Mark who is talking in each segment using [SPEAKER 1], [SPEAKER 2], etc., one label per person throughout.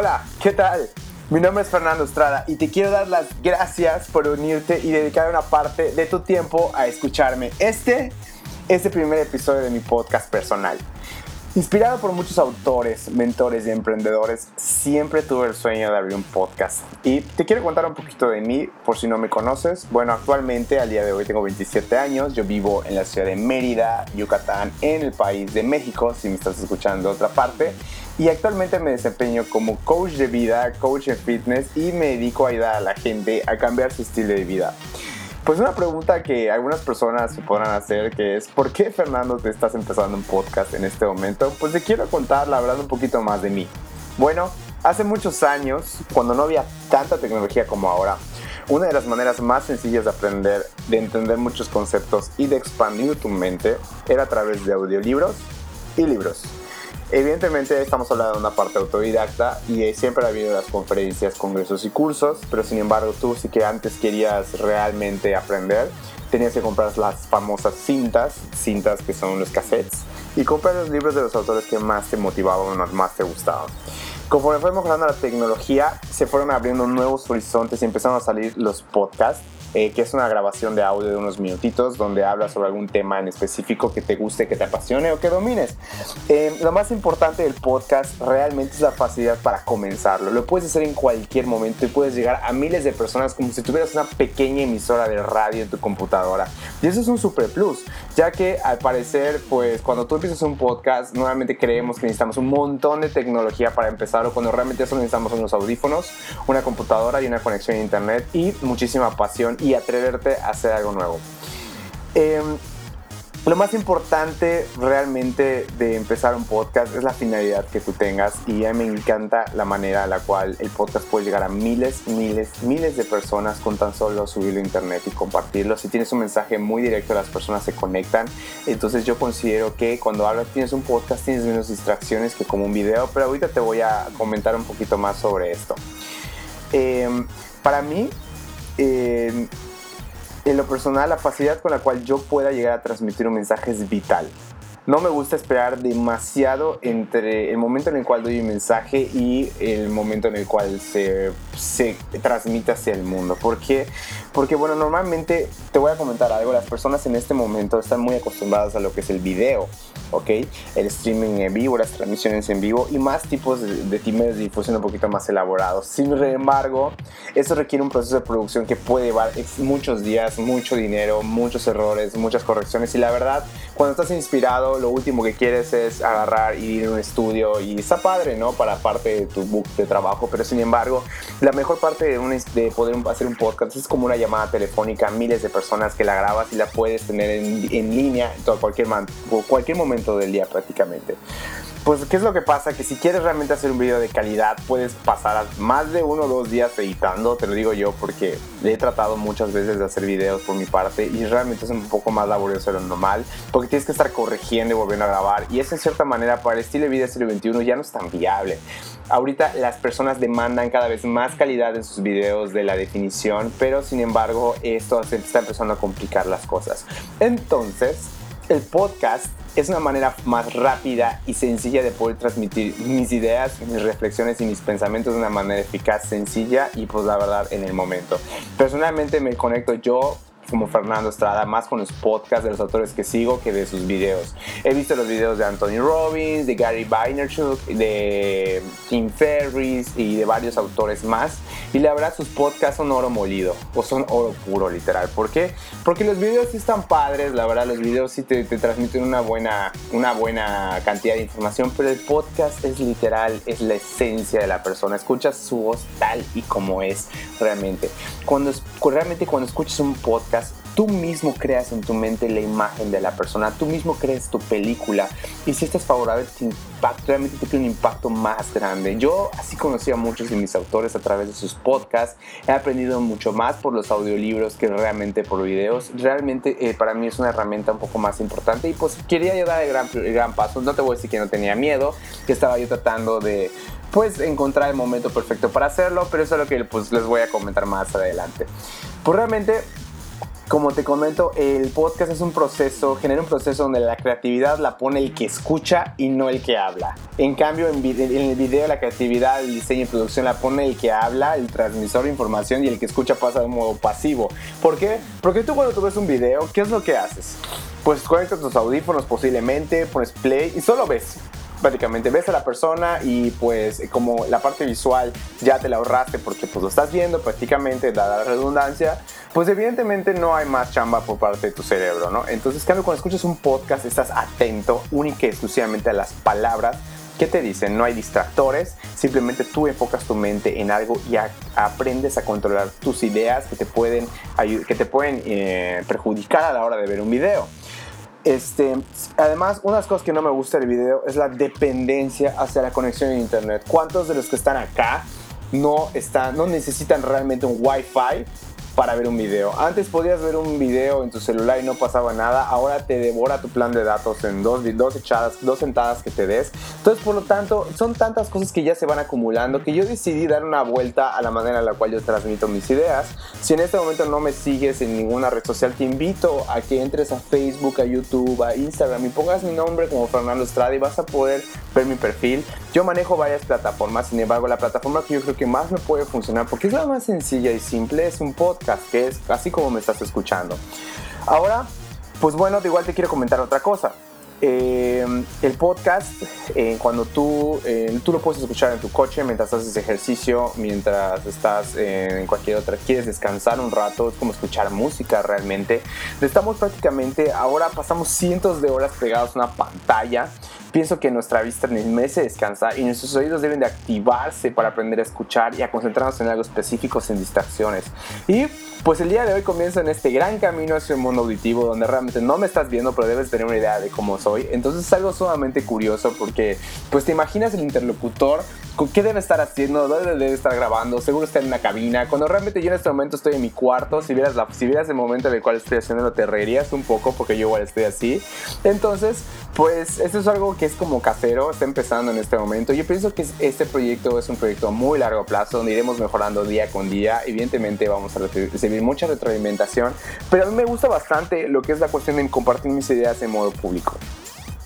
[SPEAKER 1] Hola, ¿qué tal? Mi nombre es Fernando Estrada y te quiero dar las gracias por unirte y dedicar una parte de tu tiempo a escucharme. Este es el primer episodio de mi podcast personal. Inspirado por muchos autores, mentores y emprendedores, siempre tuve el sueño de abrir un podcast. Y te quiero contar un poquito de mí, por si no me conoces. Bueno, actualmente, al día de hoy, tengo 27 años. Yo vivo en la ciudad de Mérida, Yucatán, en el país de México, si me estás escuchando de otra parte. Y actualmente me desempeño como coach de vida, coach en fitness y me dedico a ayudar a la gente a cambiar su estilo de vida. Pues una pregunta que algunas personas se podrán hacer que es ¿por qué Fernando te estás empezando un podcast en este momento? Pues te quiero contar la verdad un poquito más de mí. Bueno, hace muchos años, cuando no había tanta tecnología como ahora, una de las maneras más sencillas de aprender, de entender muchos conceptos y de expandir tu mente era a través de audiolibros y libros. Evidentemente estamos hablando de una parte autodidacta y siempre ha habido las conferencias, congresos y cursos, pero sin embargo tú sí que antes querías realmente aprender, tenías que comprar las famosas cintas, cintas que son los cassettes, y comprar los libros de los autores que más te motivaban o más te gustaban. Conforme fue mejorando la tecnología, se fueron abriendo nuevos horizontes y empezaron a salir los podcasts eh, que es una grabación de audio de unos minutitos donde hablas sobre algún tema en específico que te guste, que te apasione o que domines. Eh, lo más importante del podcast realmente es la facilidad para comenzarlo. Lo puedes hacer en cualquier momento y puedes llegar a miles de personas como si tuvieras una pequeña emisora de radio en tu computadora. Y eso es un super plus, ya que al parecer, pues cuando tú empiezas un podcast, nuevamente creemos que necesitamos un montón de tecnología para empezar o cuando realmente eso necesitamos unos audífonos, una computadora y una conexión a internet y muchísima pasión y atreverte a hacer algo nuevo. Em, lo más importante realmente de empezar un podcast es la finalidad que tú tengas y a mí me encanta la manera en la cual el podcast puede llegar a miles, miles, miles de personas con tan solo subirlo a internet y compartirlo. Si tienes un mensaje muy directo, las personas se conectan. Entonces yo considero que cuando hablas, tienes un podcast, tienes menos distracciones que como un video, pero ahorita te voy a comentar un poquito más sobre esto. Em, para mí, en lo personal, la facilidad con la cual yo pueda llegar a transmitir un mensaje es vital. No me gusta esperar demasiado entre el momento en el cual doy un mensaje y el momento en el cual se, se transmite hacia el mundo. ¿Por qué? Porque, bueno, normalmente te voy a comentar algo. Las personas en este momento están muy acostumbradas a lo que es el video ¿ok? El streaming en vivo, las transmisiones en vivo y más tipos de, de de difusión un poquito más elaborados. Sin embargo, eso requiere un proceso de producción que puede llevar muchos días, mucho dinero, muchos errores, muchas correcciones y la verdad, cuando estás inspirado, lo último que quieres es agarrar y ir a un estudio y está padre, ¿no? Para parte de tu book de trabajo, pero sin embargo, la mejor parte de, de poder hacer un podcast es como una llamada telefónica miles de personas que la grabas y la puedes tener en, en línea en cualquier momento del día prácticamente. Pues, ¿qué es lo que pasa? Que si quieres realmente hacer un video de calidad, puedes pasar más de uno o dos días editando, te lo digo yo porque he tratado muchas veces de hacer videos por mi parte y realmente es un poco más laborioso de lo normal, porque tienes que estar corrigiendo y volviendo a grabar. Y eso en cierta manera para el estilo de vida del siglo XXI ya no es tan viable. Ahorita las personas demandan cada vez más calidad en sus videos de la definición, pero sin embargo esto está empezando a complicar las cosas. Entonces, el podcast es una manera más rápida y sencilla de poder transmitir mis ideas, mis reflexiones y mis pensamientos de una manera eficaz, sencilla y pues la verdad en el momento. Personalmente me conecto yo como Fernando Estrada, más con los podcasts de los autores que sigo que de sus videos. He visto los videos de Anthony Robbins, de Gary Vaynerchuk, de Tim Ferriss y de varios autores más. Y la verdad sus podcasts son oro molido, o son oro puro literal. ¿Por qué? Porque los videos sí están padres, la verdad los videos sí te, te transmiten una buena, una buena cantidad de información, pero el podcast es literal, es la esencia de la persona. Escuchas su voz tal y como es realmente. Cuando, realmente cuando escuchas un podcast, tú mismo creas en tu mente la imagen de la persona, tú mismo crees tu película y si estás favorable te impacta, realmente te tiene un impacto más grande. Yo así conocí a muchos de mis autores a través de sus podcasts, he aprendido mucho más por los audiolibros que realmente por videos. Realmente eh, para mí es una herramienta un poco más importante y pues quería yo dar el gran, gran paso. No te voy a decir que no tenía miedo, que estaba yo tratando de pues encontrar el momento perfecto para hacerlo, pero eso es lo que pues les voy a comentar más adelante. Pues realmente como te comento, el podcast es un proceso, genera un proceso donde la creatividad la pone el que escucha y no el que habla. En cambio, en, el video la creatividad, el diseño y producción la pone el que habla, el transmisor de información y el que escucha pasa de modo pasivo. ¿Por qué? Porque tú cuando tú ves un video, ¿qué es lo que haces? Pues conectas tus audífonos posiblemente, pones play y solo ves prácticamente ves a la persona y pues como la parte visual ya te la ahorraste porque pues lo estás viendo prácticamente, dada la redundancia, pues evidentemente no hay más chamba por parte de tu cerebro, ¿no? Entonces, cambio, cuando escuchas un podcast estás atento única y exclusivamente a las palabras que te dicen, no hay distractores, simplemente tú enfocas tu mente en algo y aprendes a controlar tus ideas que te pueden, que te pueden eh, perjudicar a la hora de ver un video. Este, además, unas cosas que no me gusta del video es la dependencia hacia la conexión a internet. ¿Cuántos de los que están acá no, están, no necesitan realmente un Wi-Fi para ver un video. Antes podías ver un video en tu celular y no pasaba nada, ahora te devora tu plan de datos en dos, dos echadas, dos sentadas que te des. Entonces, por lo tanto, son tantas cosas que ya se van acumulando que yo decidí dar una vuelta a la manera en la cual yo transmito mis ideas. Si en este momento no me sigues en ninguna red social, te invito a que entres a Facebook, a YouTube, a Instagram y pongas mi nombre como Fernando Estrada y vas a poder ver mi perfil. Yo manejo varias plataformas, sin embargo, la plataforma que yo creo que más me puede funcionar porque es la más sencilla y simple es un podcast que es así como me estás escuchando. Ahora, pues bueno, de igual te quiero comentar otra cosa. Eh, el podcast, eh, cuando tú, eh, tú lo puedes escuchar en tu coche mientras haces ejercicio, mientras estás en cualquier otra, quieres descansar un rato, es como escuchar música realmente. Estamos prácticamente, ahora pasamos cientos de horas pegados a una pantalla Pienso que nuestra vista merece descansar y nuestros oídos deben de activarse para aprender a escuchar y a concentrarnos en algo específico sin distracciones. Y pues el día de hoy comienza en este gran camino hacia el mundo auditivo donde realmente no me estás viendo pero debes tener una idea de cómo soy. Entonces es algo sumamente curioso porque pues te imaginas el interlocutor ¿Qué debe estar haciendo? ¿Dónde debe estar grabando? Seguro está en una cabina. Cuando realmente yo en este momento estoy en mi cuarto, si vieras, la, si vieras el momento en el cual estoy haciendo, te reirías un poco porque yo igual estoy así. Entonces, pues esto es algo que es como casero, está empezando en este momento. Yo pienso que este proyecto es un proyecto a muy largo plazo, donde iremos mejorando día con día. Evidentemente vamos a recibir mucha retroalimentación, pero a mí me gusta bastante lo que es la cuestión de compartir mis ideas en modo público.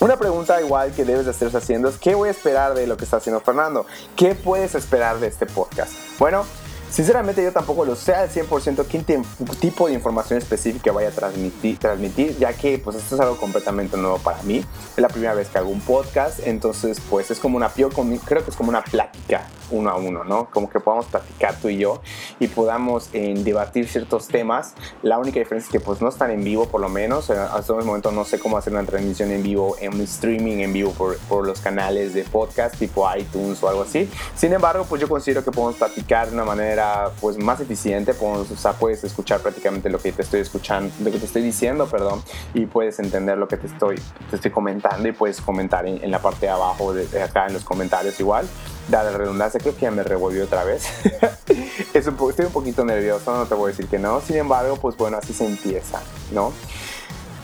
[SPEAKER 1] Una pregunta igual que debes de estarse haciendo es ¿qué voy a esperar de lo que está haciendo Fernando? ¿Qué puedes esperar de este podcast? Bueno, Sinceramente yo tampoco lo sé al 100% qué tipo de información específica vaya a transmitir, transmitir, ya que pues esto es algo completamente nuevo para mí. Es la primera vez que hago un podcast, entonces pues es como una, creo que es como una plática uno a uno, ¿no? Como que podamos platicar tú y yo y podamos eh, debatir ciertos temas. La única diferencia es que pues no están en vivo por lo menos. hasta el momento no sé cómo hacer una transmisión en vivo, en streaming en vivo por, por los canales de podcast tipo iTunes o algo así. Sin embargo, pues yo considero que podemos platicar de una manera pues más eficiente, pues, o sea, puedes escuchar prácticamente lo que te estoy escuchando, lo que te estoy diciendo, perdón, y puedes entender lo que te estoy, te estoy comentando y puedes comentar en, la parte de abajo, de, acá en los comentarios igual. Dada la redundancia, creo que ya me revolvió otra vez. es un, estoy un poquito nervioso, no te voy a decir que no. Sin embargo, pues bueno, así se empieza, ¿no?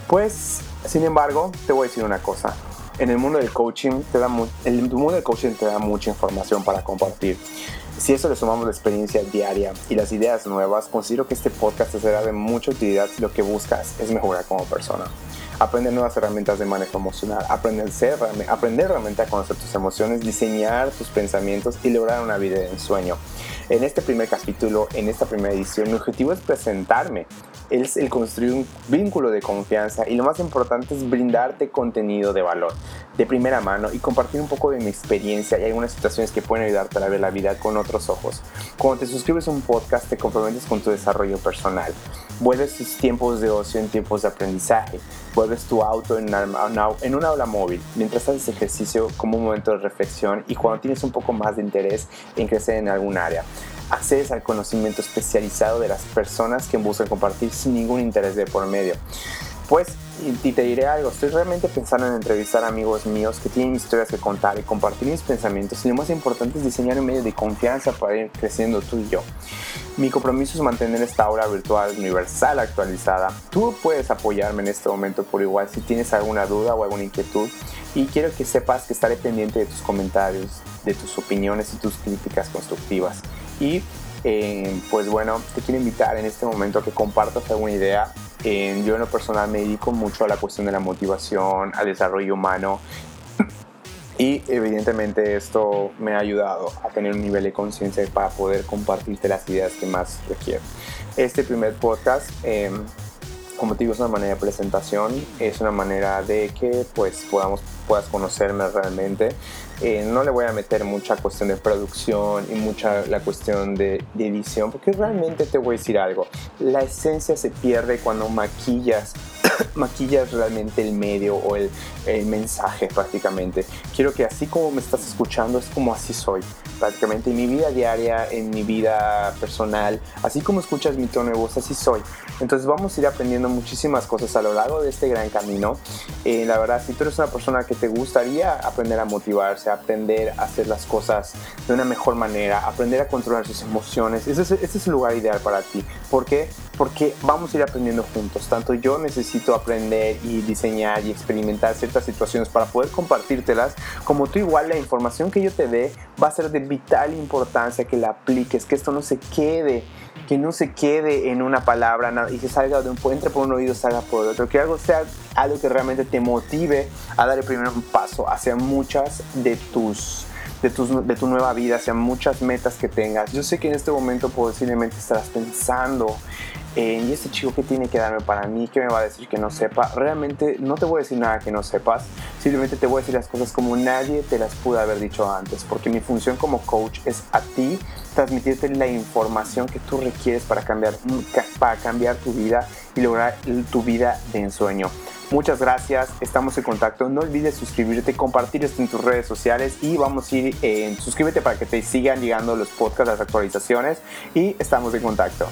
[SPEAKER 1] Pues, sin embargo, te voy a decir una cosa en el mundo del coaching te da el mundo del coaching te da mucha información para compartir. Si eso le sumamos la experiencia diaria y las ideas nuevas, considero que este podcast te será de mucha utilidad si lo que buscas es mejorar como persona. Aprender nuevas herramientas de manejo emocional, aprender, aprender realmente a conocer tus emociones, diseñar tus pensamientos y lograr una vida de ensueño. En este primer capítulo, en esta primera edición, mi objetivo es presentarme. Es el construir un vínculo de confianza y lo más importante es brindarte contenido de valor de primera mano y compartir un poco de mi experiencia. Y algunas situaciones que pueden ayudarte a ver la vida con otros ojos. Cuando te suscribes a un podcast te comprometes con tu desarrollo personal, vuelves tus tiempos de ocio en tiempos de aprendizaje, vuelves tu auto en, en un aula móvil. Mientras haces ejercicio como un momento de reflexión y cuando tienes un poco más de interés en crecer en algún área accedes al conocimiento especializado de las personas que buscan compartir sin ningún interés de por medio. Pues, y te diré algo, estoy realmente pensando en entrevistar amigos míos que tienen historias que contar y compartir mis pensamientos y lo más importante es diseñar un medio de confianza para ir creciendo tú y yo. Mi compromiso es mantener esta aula virtual universal actualizada. Tú puedes apoyarme en este momento por igual si tienes alguna duda o alguna inquietud y quiero que sepas que estaré pendiente de tus comentarios, de tus opiniones y tus críticas constructivas. Y eh, pues bueno, te quiero invitar en este momento a que compartas alguna idea yo en lo personal me dedico mucho a la cuestión de la motivación, al desarrollo humano y evidentemente esto me ha ayudado a tener un nivel de conciencia para poder compartirte las ideas que más requiero. Este primer podcast, em, como te digo, es una manera de presentación, es una manera de que pues podamos, puedas conocerme realmente. Eh, no le voy a meter mucha cuestión de producción y mucha la cuestión de, de edición, porque realmente te voy a decir algo, la esencia se pierde cuando maquillas maquillas realmente el medio o el, mensaje prácticamente. Quiero que así como me estás escuchando es como así soy. Prácticamente en mi vida diaria, en mi vida personal, así como escuchas mi tono de voz, así soy. Entonces vamos a ir aprendiendo muchísimas cosas a lo largo de este gran camino. Eh, la verdad, si tú eres una persona que te gustaría aprender a motivarse, aprender a hacer las cosas de una mejor manera, aprender a controlar sus emociones, ese es, ese es el lugar ideal para ti. ¿Por qué? Porque vamos a ir aprendiendo juntos. Tanto yo necesito aprender y diseñar y experimentar ciertas situaciones para poder compartírtelas, como tú igual la información que yo te dé va a ser de vital importancia que la apliques, que esto no se quede que no se quede en una palabra y que salga de un entre por un oído salga por otro que algo sea algo que realmente te motive a dar el primer paso hacia muchas de tus de, tus, de tu nueva vida, hacia muchas metas que tengas. Yo sé que en este momento posiblemente estarás pensando y este chico que tiene que darme para mí, que me va a decir que no sepa, realmente no te voy a decir nada que no sepas, simplemente te voy a decir las cosas como nadie te las pudo haber dicho antes, porque mi función como coach es a ti transmitirte la información que tú requieres para cambiar, para cambiar tu vida y lograr tu vida de ensueño. Muchas gracias, estamos en contacto. No olvides suscribirte, compartir esto en tus redes sociales y vamos a ir en suscríbete para que te sigan llegando los podcasts, las actualizaciones y estamos en contacto.